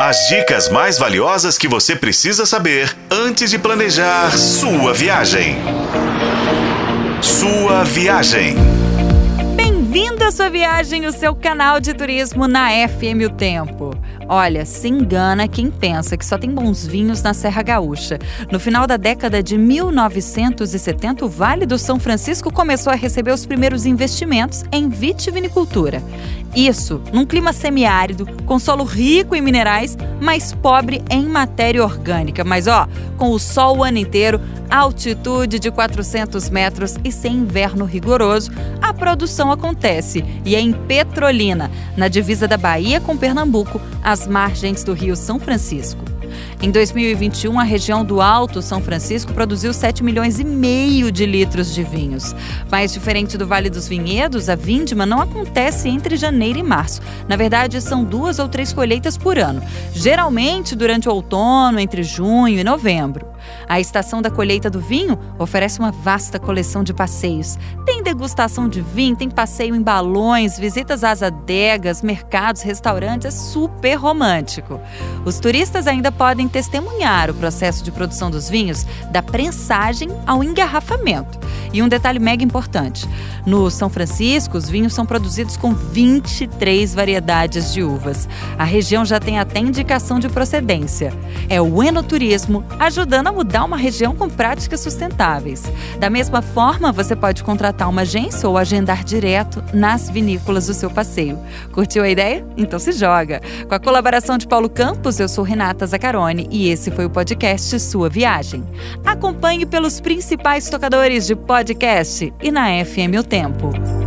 As dicas mais valiosas que você precisa saber antes de planejar sua viagem. Sua viagem. Bem-vindo à sua viagem, o seu canal de turismo na FM O Tempo. Olha, se engana quem pensa que só tem bons vinhos na Serra Gaúcha. No final da década de 1970, o Vale do São Francisco começou a receber os primeiros investimentos em vitivinicultura. Isso num clima semiárido, com solo rico em minerais, mas pobre em matéria orgânica. Mas ó, com o sol o ano inteiro, altitude de 400 metros e sem inverno rigoroso, a produção acontece e é em Petrolina, na divisa da Bahia com Pernambuco, às margens do Rio São Francisco. Em 2021, a região do Alto São Francisco produziu 7 milhões e meio de litros de vinhos. Mas diferente do Vale dos Vinhedos, a vindima não acontece entre janeiro e março. Na verdade, são duas ou três colheitas por ano, geralmente durante o outono, entre junho e novembro. A estação da colheita do vinho oferece uma vasta coleção de passeios. Tem degustação de vinho, tem passeio em balões, visitas às adegas, mercados, restaurantes, é super romântico. Os turistas ainda podem testemunhar o processo de produção dos vinhos, da prensagem ao engarrafamento. E um detalhe mega importante: no São Francisco, os vinhos são produzidos com 23 variedades de uvas. A região já tem até indicação de procedência. É o enoturismo ajudando a mudar uma região com práticas sustentáveis. Da mesma forma, você pode contratar uma agência ou agendar direto nas vinícolas do seu passeio. Curtiu a ideia? Então se joga! Com a colaboração de Paulo Campos, eu sou Renata Zacarone e esse foi o podcast Sua Viagem. Acompanhe pelos principais tocadores de podcast e na FM O Tempo.